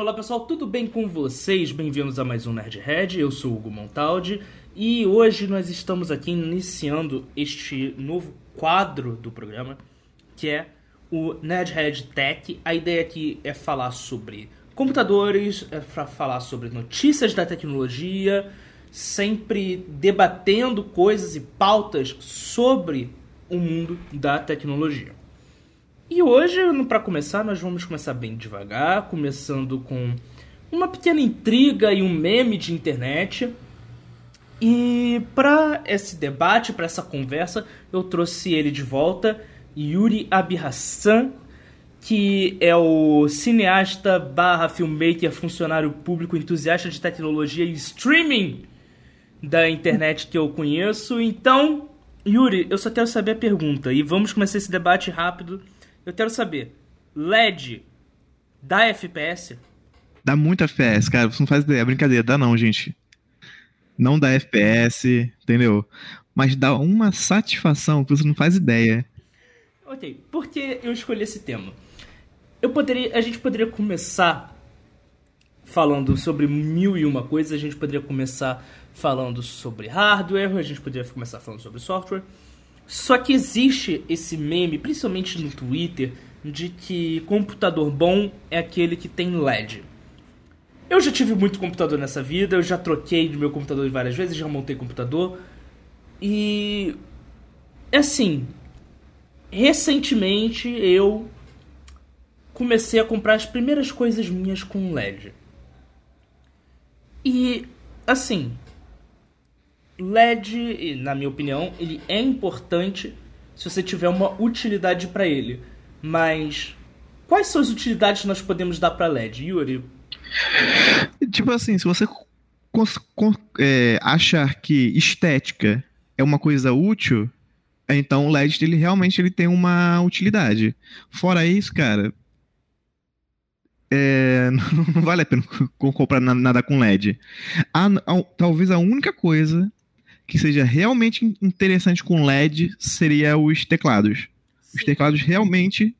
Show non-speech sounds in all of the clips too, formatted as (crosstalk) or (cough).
olá pessoal, tudo bem com vocês? Bem-vindos a mais um Nerdhead, eu sou o Hugo Montaldi e hoje nós estamos aqui iniciando este novo quadro do programa que é o Nerdhead Tech. A ideia aqui é falar sobre computadores, é para falar sobre notícias da tecnologia, sempre debatendo coisas e pautas sobre o mundo da tecnologia. E hoje, para começar, nós vamos começar bem devagar, começando com uma pequena intriga e um meme de internet. E para esse debate, para essa conversa, eu trouxe ele de volta, Yuri Abirhassan, que é o cineasta barra filmmaker, funcionário público, entusiasta de tecnologia e streaming da internet que eu conheço. Então, Yuri, eu só quero saber a pergunta e vamos começar esse debate rápido eu quero saber, LED dá FPS? Dá muito FPS, cara. Você não faz ideia. É brincadeira, dá não, gente. Não dá FPS, entendeu? Mas dá uma satisfação que você não faz ideia. Ok, por que eu escolhi esse tema? Eu poderia, a gente poderia começar falando sobre mil e uma coisas. A gente poderia começar falando sobre hardware, a gente poderia começar falando sobre software. Só que existe esse meme, principalmente no Twitter, de que computador bom é aquele que tem LED. Eu já tive muito computador nessa vida, eu já troquei de meu computador várias vezes, já montei computador. E assim, recentemente eu comecei a comprar as primeiras coisas minhas com LED. E assim, LED, na minha opinião, ele é importante se você tiver uma utilidade para ele. Mas quais são as utilidades que nós podemos dar para LED, Yuri? Tipo assim, se você é, achar que estética é uma coisa útil, então o LED ele realmente ele tem uma utilidade. Fora isso, cara, é, (laughs) não vale a pena comprar nada com LED. A, a, talvez a única coisa que seja realmente interessante com LED seria os teclados. Sim. Os teclados realmente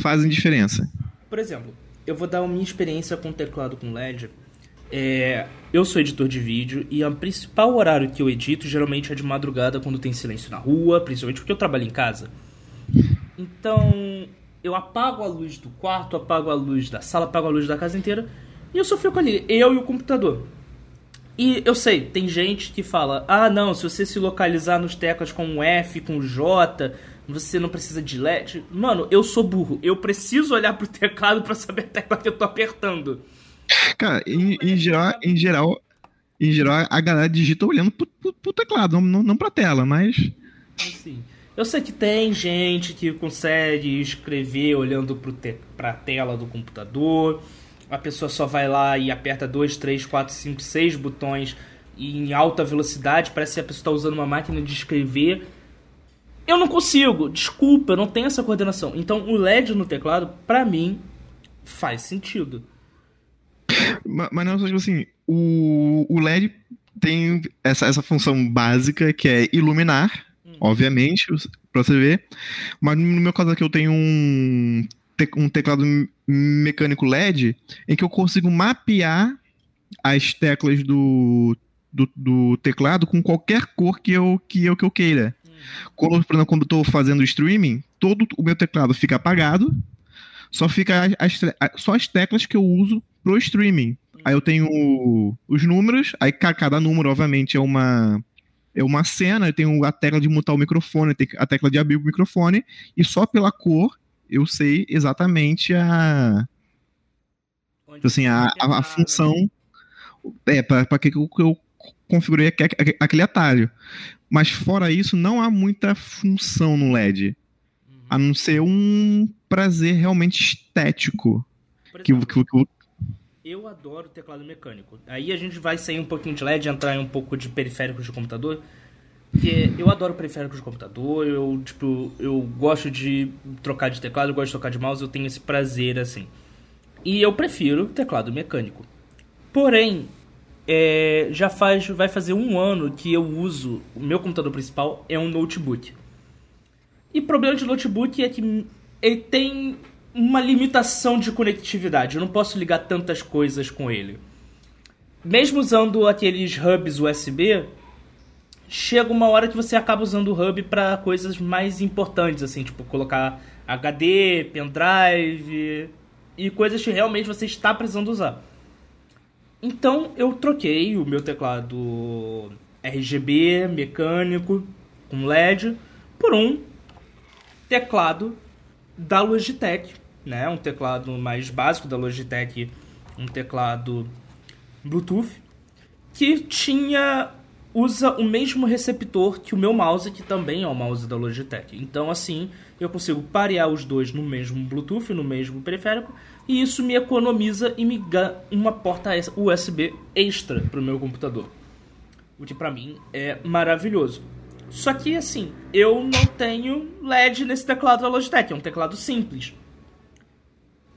fazem diferença. Por exemplo, eu vou dar a minha experiência com teclado com LED. É, eu sou editor de vídeo e o principal horário que eu edito geralmente é de madrugada quando tem silêncio na rua, principalmente porque eu trabalho em casa. Então eu apago a luz do quarto, apago a luz da sala, apago a luz da casa inteira e eu só fico ali, eu e o computador. E eu sei, tem gente que fala: ah, não, se você se localizar nos teclas com um F, com um J, você não precisa de LED. Mano, eu sou burro. Eu preciso olhar pro teclado para saber a tecla que eu tô apertando. Cara, em, em, geral, em geral, em geral, a galera digita olhando pro, pro, pro teclado, não, não pra tela, mas. Assim, eu sei que tem gente que consegue escrever olhando pro te, pra tela do computador a pessoa só vai lá e aperta 2, 3, 4, 5, 6 botões em alta velocidade, parece que a pessoa está usando uma máquina de escrever. Eu não consigo, desculpa, eu não tenho essa coordenação. Então o LED no teclado, para mim, faz sentido. Mas, mas não, tipo assim, o, o LED tem essa, essa função básica que é iluminar, hum. obviamente, pra você ver. Mas no meu caso aqui eu tenho um um teclado mecânico LED em que eu consigo mapear as teclas do, do, do teclado com qualquer cor que eu, que eu, que eu queira. Quando, por exemplo, quando eu estou fazendo streaming, todo o meu teclado fica apagado, só fica as, só as teclas que eu uso pro streaming. Aí eu tenho os números, aí cada número, obviamente, é uma é uma cena, eu tenho a tecla de mutar o microfone, a tecla de abrir o microfone, e só pela cor eu sei exatamente a. Onde assim, a, a, a, função. É, para que eu, eu configurei aquele atalho. Mas fora isso, não há muita função no LED. Uhum. A não ser um prazer realmente estético. Exemplo, que, que, que, eu adoro teclado mecânico. Aí a gente vai sair um pouquinho de LED, entrar em um pouco de periféricos de computador. Porque eu adoro periféricos de computador, eu, tipo, eu gosto de trocar de teclado, eu gosto de trocar de mouse, eu tenho esse prazer, assim. E eu prefiro teclado mecânico. Porém, é, já faz, vai fazer um ano que eu uso, o meu computador principal é um notebook. E o problema de notebook é que ele tem uma limitação de conectividade. Eu não posso ligar tantas coisas com ele. Mesmo usando aqueles hubs USB, chega uma hora que você acaba usando o hub para coisas mais importantes, assim, tipo colocar HD, pendrive e coisas que realmente você está precisando usar. Então eu troquei o meu teclado RGB mecânico com LED por um teclado da Logitech, né? Um teclado mais básico da Logitech, um teclado Bluetooth que tinha usa o mesmo receptor que o meu mouse, que também é o mouse da Logitech. Então, assim, eu consigo parear os dois no mesmo Bluetooth, no mesmo periférico, e isso me economiza e me dá uma porta USB extra para o meu computador. O que para mim é maravilhoso. Só que, assim, eu não tenho LED nesse teclado da Logitech, é um teclado simples.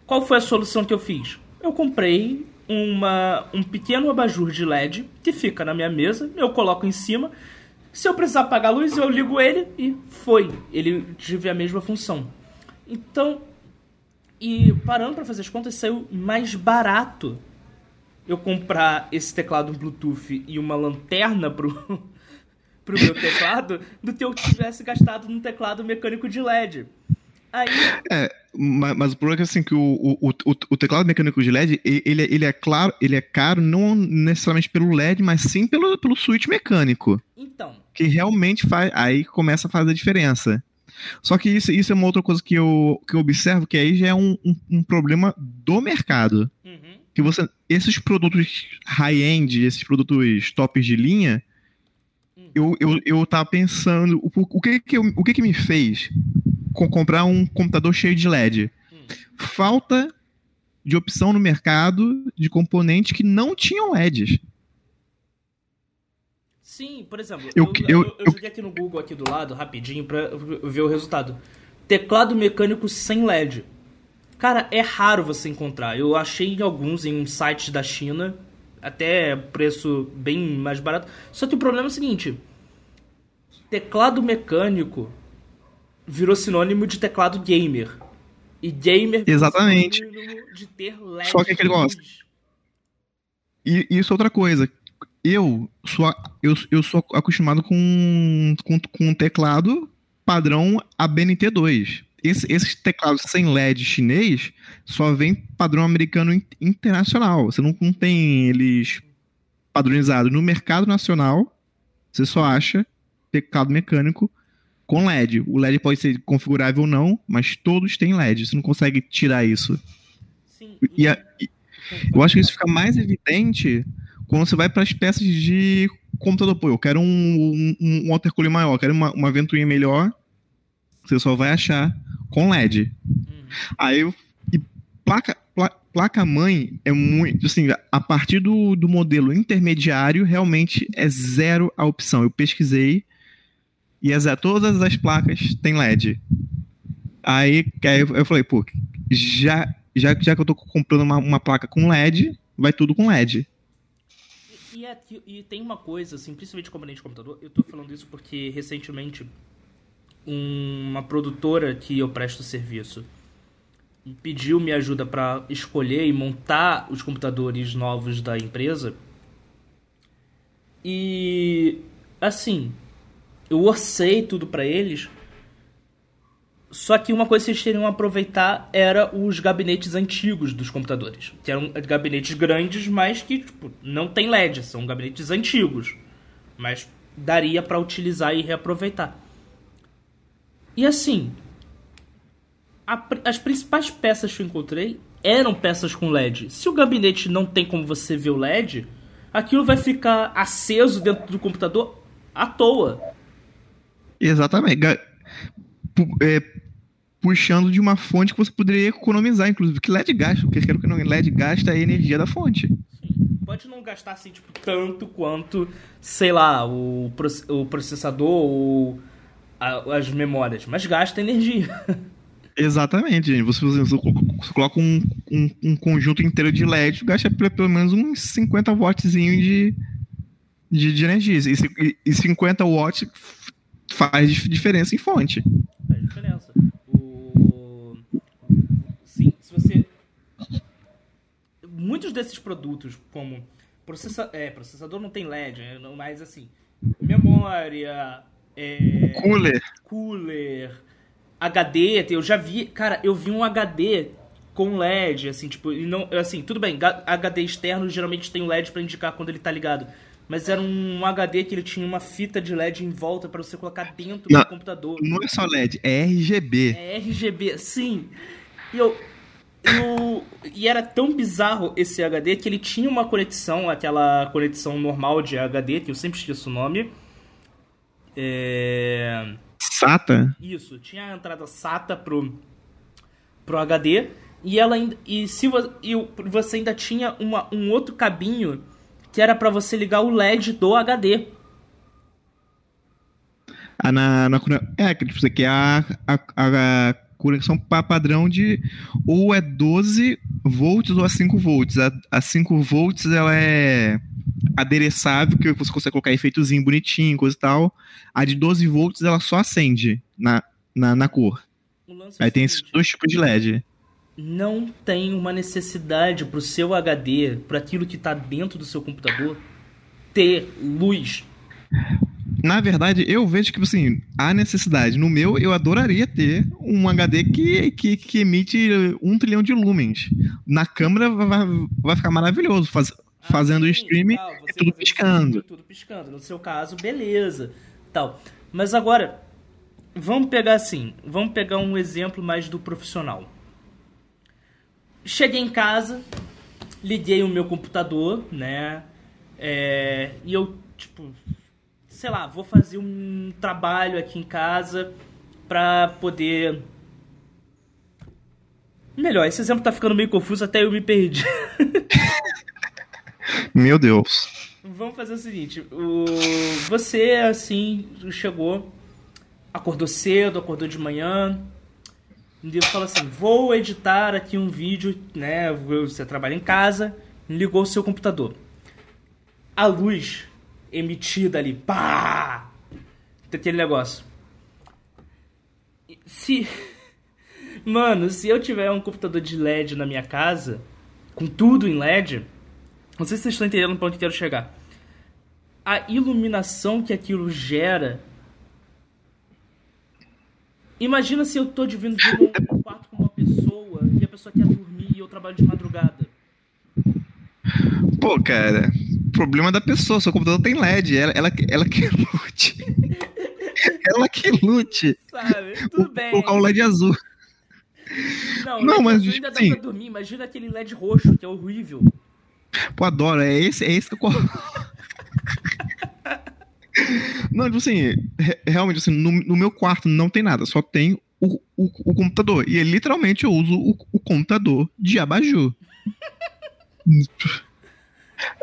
Qual foi a solução que eu fiz? Eu comprei uma, um pequeno abajur de LED que fica na minha mesa, eu coloco em cima. Se eu precisar apagar a luz, eu ligo ele e foi. Ele tive a mesma função. Então, e parando para fazer as contas, saiu mais barato eu comprar esse teclado Bluetooth e uma lanterna pro, (laughs) pro meu teclado do que eu tivesse gastado num teclado mecânico de LED. Aí... É, mas, mas, o problema é assim, que o, o, o, o, teclado mecânico de LED, ele, ele é claro, ele é caro não necessariamente pelo LED, mas sim pelo, pelo switch mecânico. Então. Que realmente faz. Aí começa a fazer a diferença. Só que isso, isso é uma outra coisa que eu, que eu observo, que aí já é um, um, um problema do mercado. Uhum. Que você. Esses produtos high-end, esses produtos tops de linha, uhum. eu, eu, eu tava pensando. O, o, que, que, eu, o que, que me fez com comprar um computador cheio de LED. Hum. Falta de opção no mercado de componentes que não tinham LEDs. Sim, por exemplo, eu, eu, eu, eu, eu joguei aqui no Google aqui do lado, rapidinho, pra ver o resultado. Teclado mecânico sem LED. Cara, é raro você encontrar. Eu achei alguns em sites da China, até preço bem mais barato. Só que o problema é o seguinte: teclado mecânico virou sinônimo de teclado gamer. E gamer Exatamente. de ter LED. Só que aquele negócio. E isso é outra coisa. Eu sou, eu, eu sou acostumado com, com, com um teclado padrão ABNT2. Esse, esses teclados sem LED chinês só vem padrão americano internacional. Você não, não tem eles padronizados. No mercado nacional, você só acha teclado mecânico com LED. O LED pode ser configurável ou não, mas todos têm LED. Você não consegue tirar isso. Sim. E, a, e eu acho que isso fica mais evidente quando você vai para as peças de computador. Pô, eu quero um, um, um watercooler maior, quero uma, uma ventoinha melhor. Você só vai achar com LED. Uhum. Aí, e placa, placa mãe é muito, assim, a partir do, do modelo intermediário, realmente é zero a opção. Eu pesquisei, e as, todas as placas têm LED. Aí, aí eu falei, pô, já, já, já que eu tô comprando uma, uma placa com LED, vai tudo com LED. E, e, é, e, tem uma coisa, assim, principalmente componente de computador, eu tô falando isso porque recentemente uma produtora que eu presto serviço pediu minha ajuda para escolher e montar os computadores novos da empresa. E assim, eu orcei tudo para eles. Só que uma coisa que eles teriam aproveitar era os gabinetes antigos dos computadores. Que eram gabinetes grandes, mas que tipo, não tem LED, são gabinetes antigos. Mas daria para utilizar e reaproveitar. E assim, a, as principais peças que eu encontrei eram peças com LED. Se o gabinete não tem como você ver o LED, aquilo vai ficar aceso dentro do computador à toa. Exatamente. É, puxando de uma fonte que você poderia economizar, inclusive, que LED gasta, porque quero que não LED gasta a energia da fonte. Sim. Pode não gastar assim, tipo, tanto quanto, sei lá, o, o processador ou as memórias, mas gasta energia. (laughs) Exatamente, gente. Você, você, você coloca um, um, um, conjunto inteiro de LED, gasta pelo menos uns 50 watts de, de, de energia. E, e 50 watts faz diferença em fonte. Faz diferença. O... Sim, se você. Muitos desses produtos, como processa... é, processador não tem LED, né, mas assim, memória. É... Cooler. Cooler. HD, eu já vi, cara, eu vi um HD com LED, assim, tipo, não, assim, tudo bem, HD externo geralmente tem um LED para indicar quando ele tá ligado mas era um HD que ele tinha uma fita de LED em volta pra você colocar dentro Não. do computador. Não é só LED, é RGB. É RGB, sim. E eu, eu- e era tão bizarro esse HD que ele tinha uma conexão, aquela conexão normal de HD, que eu sempre esqueço o nome. É... SATA? Isso, tinha a entrada SATA pro, pro HD e ela ainda, e se e você ainda tinha uma, um outro cabinho que era pra você ligar o LED do HD. Ah, na, na, é, que tipo, isso aqui é a, a, a conexão pa- padrão de ou é 12 volts ou é 5 volts. A, a 5 volts ela é adereçável, que você consegue colocar efeitozinho bonitinho, coisa e tal. A de 12 volts ela só acende na, na, na cor. É Aí tem esses dois tipos de LED. Não tem uma necessidade pro seu HD, para aquilo que tá dentro do seu computador, ter luz. Na verdade, eu vejo que, assim, há necessidade. No meu, eu adoraria ter um HD que, que, que emite um trilhão de lumens. Na câmera vai, vai ficar maravilhoso. Faz- fazendo o Sim, streaming, tal, é você tudo fazendo piscando. Tudo piscando. No seu caso, beleza. Tal. Mas agora, vamos pegar assim, vamos pegar um exemplo mais do profissional. Cheguei em casa, liguei o meu computador, né? É, e eu, tipo, sei lá, vou fazer um trabalho aqui em casa pra poder. Melhor, esse exemplo tá ficando meio confuso, até eu me perdi. (laughs) Meu Deus. Vamos fazer o seguinte: o... você, assim, chegou, acordou cedo, acordou de manhã, e fala assim: vou editar aqui um vídeo, né? Você trabalha em casa, ligou o seu computador. A luz emitida ali, pá! Daquele negócio. Se. (laughs) Mano, se eu tiver um computador de LED na minha casa, com tudo em LED, não sei se vocês estão entendendo para onde eu quero chegar. A iluminação que aquilo gera. Imagina se eu tô dividindo um quarto com uma pessoa e a pessoa quer dormir e eu trabalho de madrugada. Pô, cara, problema da pessoa. Seu computador tem LED. Ela, ela, ela que (laughs) lute. ela que lute. Sabe? Tudo bem. Colocar o LED azul. Não, Não, mas, ainda dá sim. pra dormir. Imagina aquele LED roxo, que é horrível. Pô, adoro. É esse, é esse que eu. (laughs) Não, tipo assim, realmente, assim, no, no meu quarto não tem nada, só tem o, o, o computador. E literalmente eu uso o, o computador de abajur. (laughs)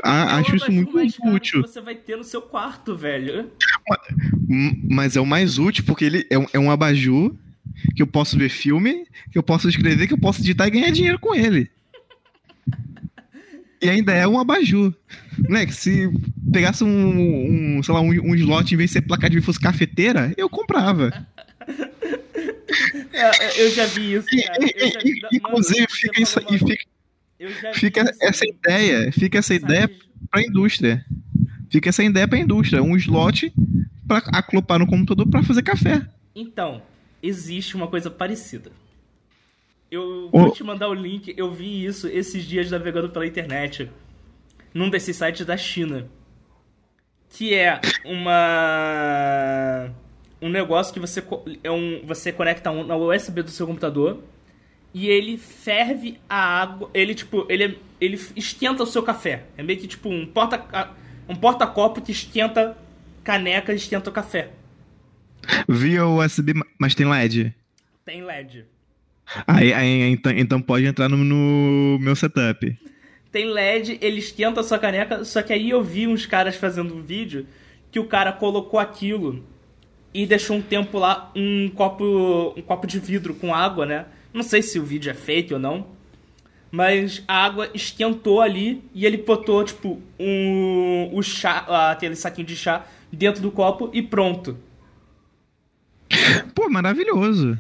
Ah, É o acho isso muito útil. Que você vai ter no seu quarto, velho. Mas é o mais útil porque ele é um, é um abajur que eu posso ver filme, que eu posso escrever, que eu posso editar e ganhar dinheiro com ele. E ainda é um abajur. Né? Que se pegasse um, um, sei lá, um, um slot em vez de ser placar de vídeo fosse cafeteira, eu comprava. É, eu já vi isso, E- cara. Eu já vi- Mano, inclusive, fica, isso, e fica, fica isso essa ideia, fica essa ideia sites- pra indústria. Fica essa ideia pra indústria. Um slot pra aclopar no computador pra fazer café. Então, existe uma coisa parecida. Eu vou te mandar o link, eu vi isso esses dias navegando pela internet. Num desses sites da China. Que é uma. Um negócio que você, é um, você conecta um- na USB do seu computador. E ele ferve a água. Ele, tipo, ele, ele esquenta o seu café. É meio que tipo um porta um porta-copo que esquenta caneca e esquenta o café. Via USB, mas tem LED. Tem LED. Aí, aí, então, então pode entrar no, no meu setup. Tem LED, ele esquenta a sua caneca, só que aí eu vi uns caras fazendo um vídeo que o cara colocou aquilo e deixou um tempo lá um copo, um copo de vidro com água, né? Não sei se o vídeo é fake ou não, mas a água esquentou ali e ele botou tipo um o chá, aquele saquinho de chá dentro do copo e pronto. Pô, maravilhoso.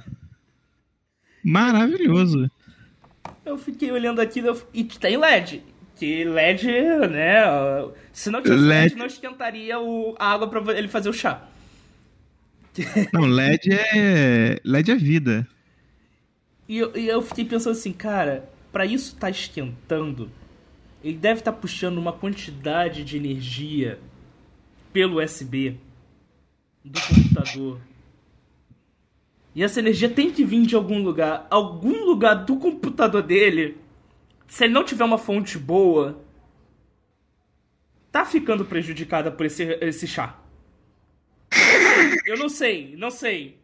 Maravilhoso. Eu fiquei olhando aquilo eu- e tem LED. Que LED, né? Se não tivesse LED, LED não esquentaria o, a água pra ele fazer o chá. (laughs) Não, LED é. LED é vida. E eu, e eu fiquei pensando assim, cara, para isso tá esquentando, ele deve estar tá puxando uma quantidade de energia pelo USB do computador. E essa energia tem que vir de algum lugar. Algum lugar do computador dele. Se ele não tiver uma fonte boa, tá ficando prejudicada por esse, esse chá. Eu não sei, não sei.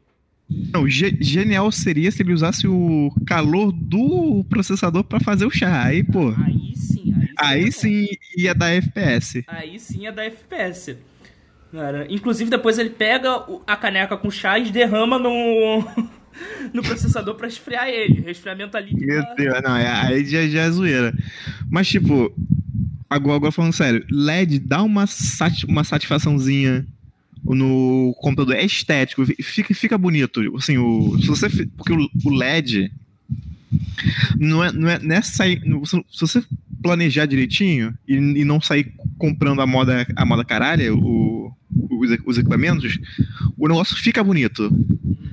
Não, genial seria se ele usasse o calor do processador para fazer o chá. Aí, pô. Aí sim. Aí, sim, aí sim ia dar FPS. Aí sim ia dar FPS. Cara, inclusive depois ele pega a caneca com chá e derrama no, (laughs) no processador para esfriar ele. Resfriamento ali. Meu Deus, não, é, aí já, já é zoeira. Mas tipo, agora, agora falando sério, LED dá uma, uma satisfaçãozinha no computador. É estético, fica, fica bonito. Assim, o, se você, porque o, o LED não é, não é, não é sair, se você planejar direitinho e, e não sair comprando a moda, a moda caralho, o, os, os, equipamentos, o negócio fica bonito.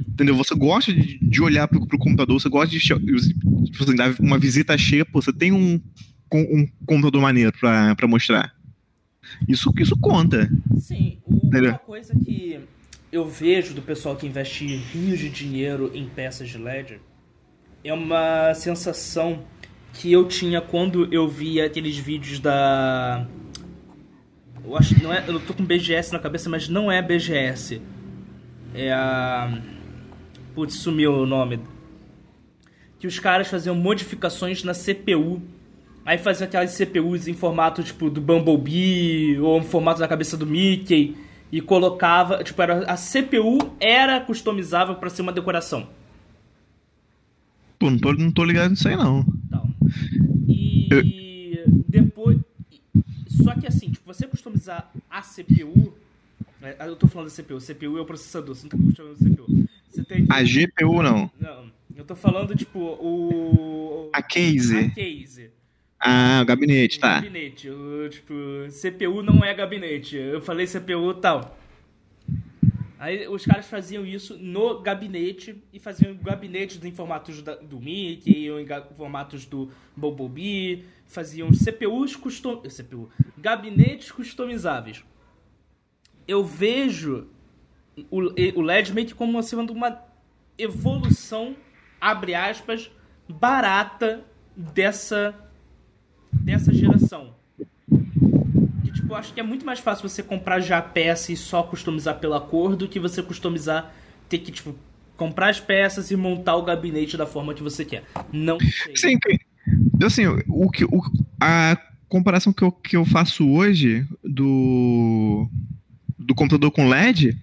Entendeu? Você gosta de, de olhar pro, pro computador, você gosta de assim, dar uma visita cheia, pô, você tem um, um computador maneiro pra, pra mostrar. Isso, isso conta. Sim, uma coisa que eu vejo do pessoal que investe rios de dinheiro em peças de LED é uma sensação que eu tinha quando eu via aqueles vídeos da. Eu acho não é, eu tô com BGS na cabeça, mas não é BGS. É a. Putz, sumiu o nome. Que os caras faziam modificações na CPU. Aí faziam aquelas CPUs em formato tipo do Bumblebee ou em formato da cabeça do Mickey e colocava, tipo, era, a CPU era customizável para ser uma decoração. Pô, não tô, não tô ligado nisso aí não. Então, e eu... depois. Só que assim, tipo, você customizar a CPU. Né, eu tô falando da CPU, CPU é o processador, você não tá customizando a CPU. Você tem A GPU não. Não. Eu tô falando, tipo, o. A case. A case. Ah, o gabinete, tá. Gabinete. Eu, tipo, CPU não é gabinete. Eu falei CPU tal. Aí os caras faziam isso no gabinete e faziam gabinetes em formatos da, do Mickey ou em formatos do Bumblebee, faziam CPUs custom, CPU, gabinetes customizáveis. Eu vejo o, o LED meio que como sendo uma evolução, abre aspas, barata dessa dessa geração eu acho que é muito mais fácil você comprar já a peça e só customizar pela cor do que você customizar, ter que, tipo, comprar as peças e montar o gabinete da forma que você quer. Não sei. Sim, assim, o que, o, a comparação que eu, que eu faço hoje do, do computador com LED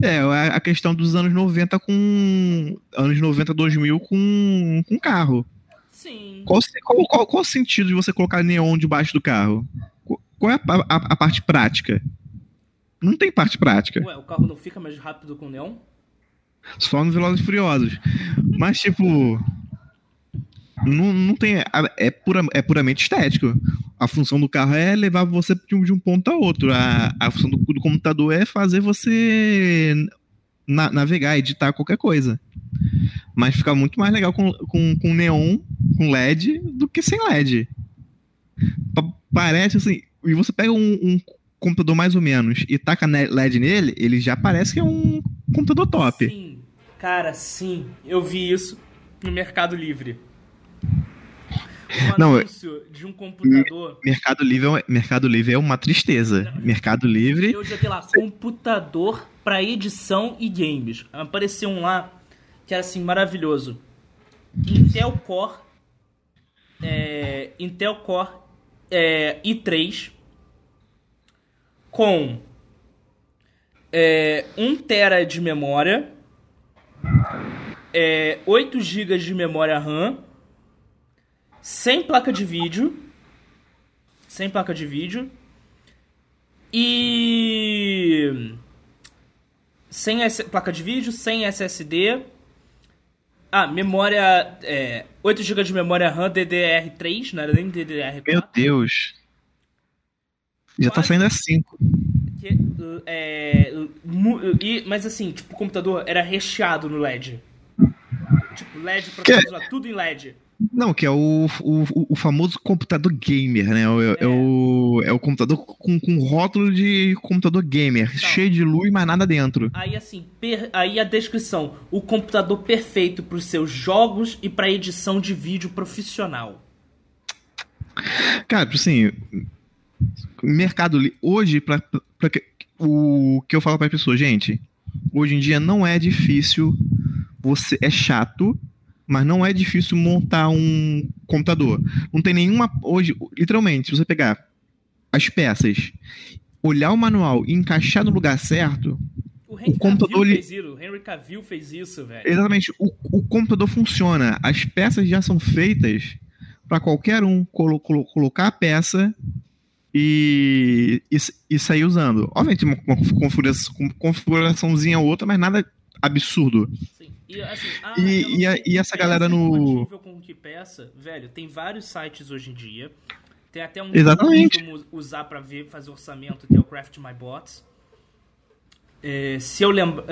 é a questão dos anos 90 com. anos 90, 2000 com, com carro. Sim. Qual, qual, qual, qual o sentido de você colocar neon debaixo do carro? Qual é a, a, a, parte prática? Não tem parte prática. Ué, o carro não fica mais rápido com neon? Só no Velozes Furiosos. Mas, tipo. Não, não tem. É, pura, é puramente estético. A função do carro é levar você de um, de um ponto a outro. A, a função do, do computador é fazer você na, navegar, editar qualquer coisa. Mas fica muito mais legal com, com, com neon, com LED, do que sem LED. Parece assim e você pega um, um, computador mais ou menos e taca LED nele, ele já parece que é um computador top. Sim, cara, sim. Eu vi isso no Mercado Livre. Um não, de um computador. Mercado Livre, é Mercado Livre é uma tristeza. Não, Mercado Livre. Eu joguei lá, computador para edição e games. Apareceu um lá que era assim, maravilhoso. Intel Core. É, Intel Core é, i3 com é, 1 tera de memória, é, 8 GB de memória RAM, sem placa de vídeo, sem placa de vídeo e sem placa de vídeo, sem SSD Ah, memória. É, 8 GB de memória RAM DDR3, não era nem DDR4. Meu Deus. Já tá saindo a 5. Que, é, e, mas assim, tipo, o computador era recheado no LED. Tipo, LED pra Que- tudo em LED. Não, que é o, o, o famoso computador gamer, né? É, é o, é o computador com, com rótulo de computador gamer, cheio de luz, mas nada dentro. Aí assim, per- aí a descrição: o computador perfeito para os seus jogos e para edição de vídeo profissional. Cara, assim, mercado hoje para o que eu falo para as pessoas, gente, hoje em dia não é difícil, você é chato, mas não é difícil montar um computador. Não tem nenhuma hoje, literalmente, se você pegar as peças, olhar o manual e encaixar no lugar certo, O Henry computador, Cavill fez isso, o Henry Cavill fez isso, velho. Exatamente. O, o computador funciona. As peças já são feitas para qualquer um colo- colo- colocar a peça e, e, e sair usando. Obviamente, uma, uma configuração, configuraçãozinha ou outra, mas nada absurdo. E, assim, ah, E- e a- e essa peça galera é no- com que peça, velho, tem vários sites hoje em dia. Tem até um Exatamente. costumo usar pra ver, fazer orçamento, que é o Craft My Bots. É, se eu lembrar,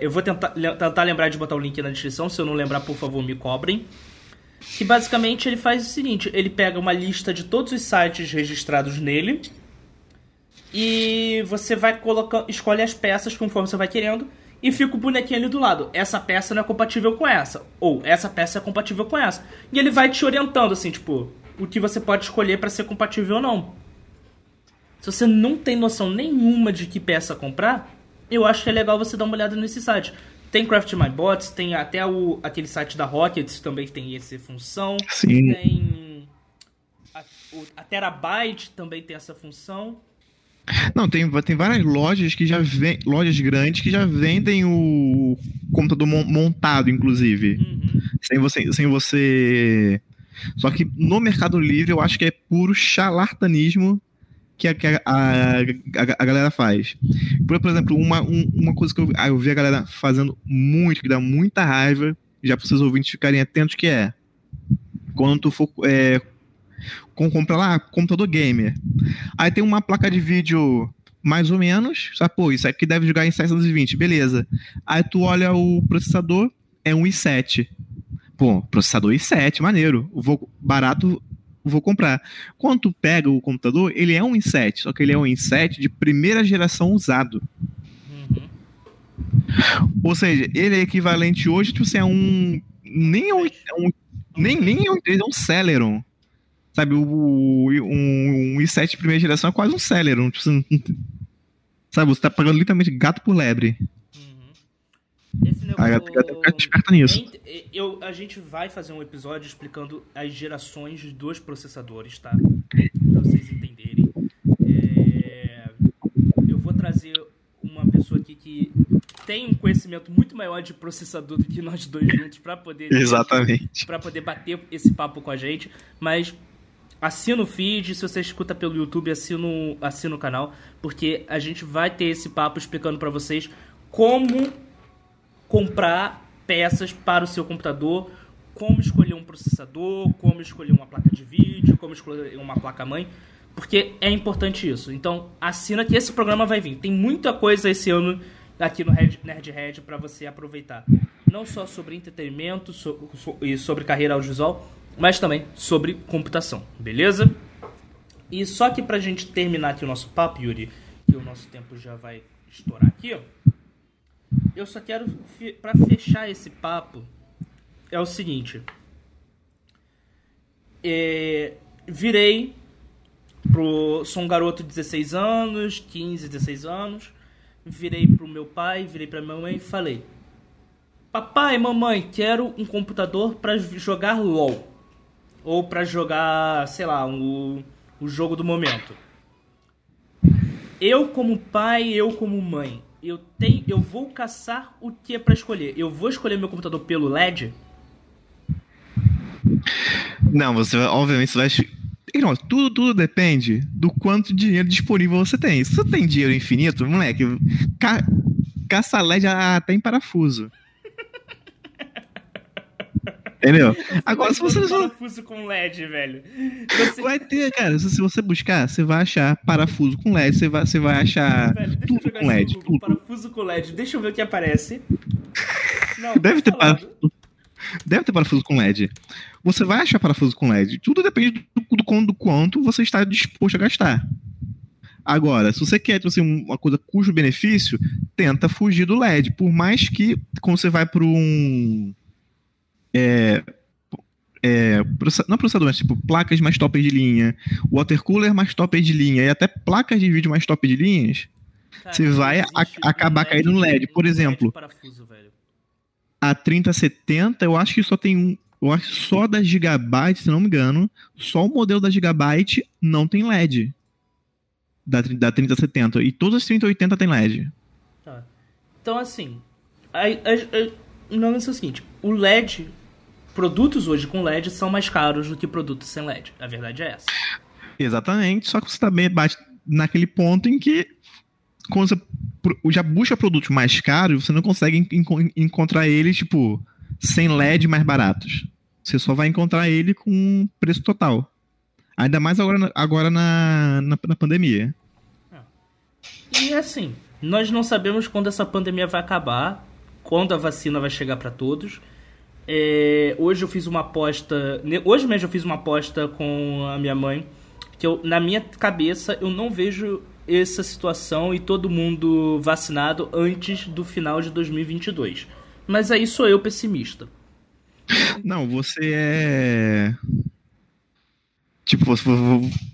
eu vou tentar, tentar lembrar de botar o link na descrição. Se eu não lembrar, por favor, me cobrem. Que basicamente ele faz o seguinte: ele pega uma lista de todos os sites registrados nele e você vai colocar, escolhe as peças conforme você vai querendo e fica o bonequinho ali do lado. Essa peça não é compatível com essa, ou essa peça é compatível com essa. E ele vai te orientando assim, tipo, o que você pode escolher para ser compatível ou não. Se você não tem noção nenhuma de que peça comprar, eu acho que é legal você dar uma olhada nesse site. Tem Craft My Bots, tem até o, aquele site da Rockets também que tem essa função. Sim. Tem a, o- a Terabyte também tem essa função. Não, tem, tem várias lojas que já vem, lojas grandes que já vendem o computador mon- montado, inclusive. Uhum. Sem você, sem você. Só que no Mercado Livre eu acho que é puro charlatanismo que a, que a, a, a- galera faz. Por, por exemplo, uma, um- uma coisa que eu, ah, eu vi a galera fazendo muito, que dá muita raiva, já para vocês ouvintes ficarem atentos, que é quando tu for é, com, comprar lá computador gamer. Aí tem uma placa de vídeo mais ou menos, sabe? Pô, isso aqui deve jogar em 720, beleza. Aí tu olha o processador, é um i7. Pô, processador i7, maneiro. Vou, barato, vou comprar. Quando tu pega o computador, ele é um i7, só que ele é um i7 de primeira geração usado. Ou seja, ele é equivalente hoje, tipo assim, a um. Nem é um. é um- nem, nem é um, é um Celeron. Sabe, o, o- um, um i7 de primeira geração é quase um Celeron. Tipo, assim, (laughs) sabe, você tá pagando literalmente gato por lebre. Uhum. Esse A galera ficar esperta nisso. Eu, a gente vai fazer um episódio explicando as gerações dos processadores, tá? Pra vocês entenderem. É, Eu vou trazer uma pessoa aqui que tem um conhecimento muito maior de processador do que nós dois juntos pra poder Exatamente. para poder bater esse papo com a gente, mas assina o feed, se você escuta pelo YouTube, assina, assina o canal, porque a gente vai ter esse papo explicando para vocês como comprar peças para o seu computador, como escolher um processador, como escolher uma placa de vídeo, como escolher uma placa-mãe, porque é importante isso. Então, assina que esse programa vai vir. Tem muita coisa esse ano aqui no Red- Nerdhead para você aproveitar. Não só sobre entretenimento e sobre carreira audiovisual, mas também sobre computação, beleza? E só que pra gente terminar aqui o nosso papo, Yuri, que o nosso tempo já vai estourar aqui, ó. Eu só quero, pra fechar esse papo, é o seguinte. É, virei pro. Sou um garoto de 16 anos, 15, 16 anos. Virei pro meu pai, virei pra minha mãe e falei: Papai, mamãe, quero um computador pra jogar LOL. Ou pra jogar, sei lá, um, o jogo do momento. Eu como pai, eu como mãe, eu tenho, eu vou caçar o que é pra escolher. Eu vou escolher meu computador pelo LED? Não, você obviamente você vai. Não, tudo, tudo depende do quanto dinheiro disponível você tem. Se você tem dinheiro infinito, moleque, ca, caça LED até em parafuso. Entendeu? Agora, se você. Parafuso com LED, velho. Você... Vai ter, cara. Se você buscar, você vai achar parafuso com LED, você vai, você vai achar velho, tudo com LED. Tudo. Parafuso com LED. Deixa eu ver o que aparece. Não, (laughs) Deve ter parafuso. Deve ter parafuso com LED. Você vai achar parafuso com LED. Tudo depende do, do, do quanto você está disposto a gastar. Agora, se você quer tipo assim, uma coisa custo-benefício, tenta fugir do LED. Por mais que, quando você vai para um. É, é, não processador, mas tipo placas mais top de linha, water cooler mais top de linha e até placas de vídeo mais top de linhas, Cara, você vai a, acabar LED, caindo no LED. Por exemplo, parafuso, a 3070, eu acho que só tem um. Eu acho que só da Gigabyte, se não me engano, só o modelo da Gigabyte não tem LED da, da 3070. E todas as 3080 tem LED. Tá. Então, assim. A, a, a, o negócio é o seguinte: o LED. Produtos hoje com LED são mais caros do que produtos sem LED. A verdade é essa. Exatamente. Só que você também bate naquele ponto em que. Quando você já busca produtos mais caros, você não consegue encontrar eles, tipo, sem LED mais baratos. Você só vai encontrar ele com preço total. Ainda mais agora, agora na, na, na pandemia. É. E assim, nós não sabemos quando essa pandemia vai acabar, quando a vacina vai chegar para todos. É, hoje eu fiz uma aposta. Hoje mesmo eu fiz uma aposta com a minha mãe. Que eu, na minha cabeça eu não vejo essa situação e todo mundo vacinado antes do final de 2022. Mas aí sou eu pessimista. Não, você é. Tipo,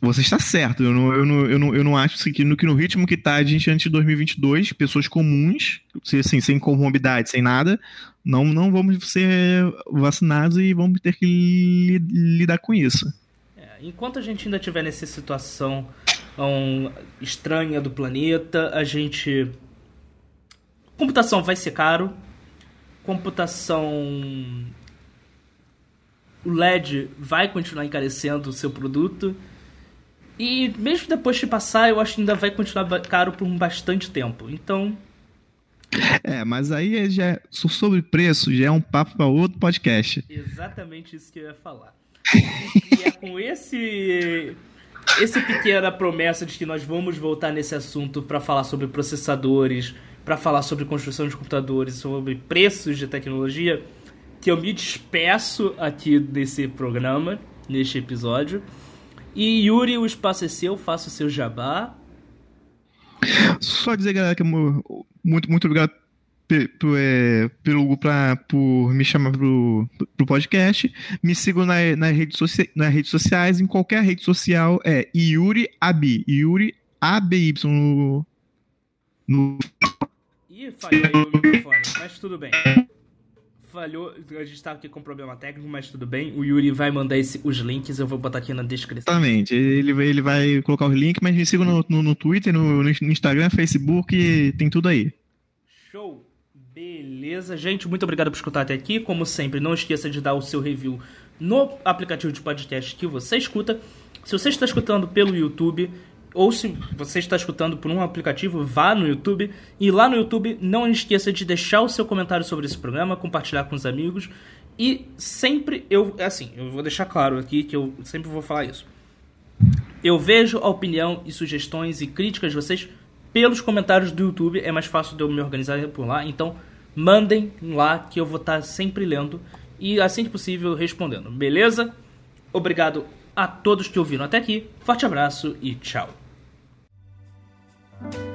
você, está certo. Eu não, eu não, eu não, eu não acho que no, que no ritmo que está a gente antes de 2022, pessoas comuns, assim, sem comorbidade, sem nada, não, não vamos ser vacinados e vamos ter que li, lidar com isso. É, enquanto a gente ainda estiver nessa situação um, estranha do planeta, a gente. Computação vai ser caro. Computação o LED vai continuar encarecendo o seu produto. E mesmo depois de passar, eu acho que ainda vai continuar caro por um bastante tempo. Então. É, mas aí é já sobre preço já é um papo para outro podcast. Exatamente isso que eu ia falar. e é com esse esse pequena promessa de que nós vamos voltar nesse assunto para falar sobre processadores, para falar sobre construção de computadores, sobre preços de tecnologia que eu me despeço aqui desse programa, neste episódio. E Yuri, o espaço é seu, faça o seu jabá. Só dizer, galera, que muito, muito obrigado é, pelo pra, por me chamar pro, pro podcast. Me sigam na, na rede socia, nas redes sociais, em qualquer rede social é Yuri Abi. Yuri ABY no. no... Ih, falhou aí o microfone, mas tudo bem falhou, a gente tá aqui com problema técnico, mas tudo bem. O Yuri vai mandar esse, os links, eu vou botar aqui na descrição. Exatamente, ele, vai, ele vai colocar os links, mas me sigam no, no, no Twitter, no, no Instagram, Facebook, tem tudo aí. Show! Beleza, gente, muito obrigado por escutar até aqui. Como sempre, não esqueça de dar o seu review no aplicativo de podcast que você escuta. Se você está escutando pelo YouTube, ou se você está escutando por um aplicativo, vá no YouTube e lá no YouTube não esqueça de deixar o seu comentário sobre esse programa, compartilhar com os amigos e sempre eu assim, eu vou deixar claro aqui que eu sempre vou falar isso. Eu vejo a opinião e sugestões e críticas de vocês pelos comentários do YouTube, é mais fácil de eu me organizar por lá, então mandem lá que eu vou estar sempre lendo e assim que possível respondendo, beleza? Obrigado a todos que ouviram até aqui. Forte abraço e tchau. Bye.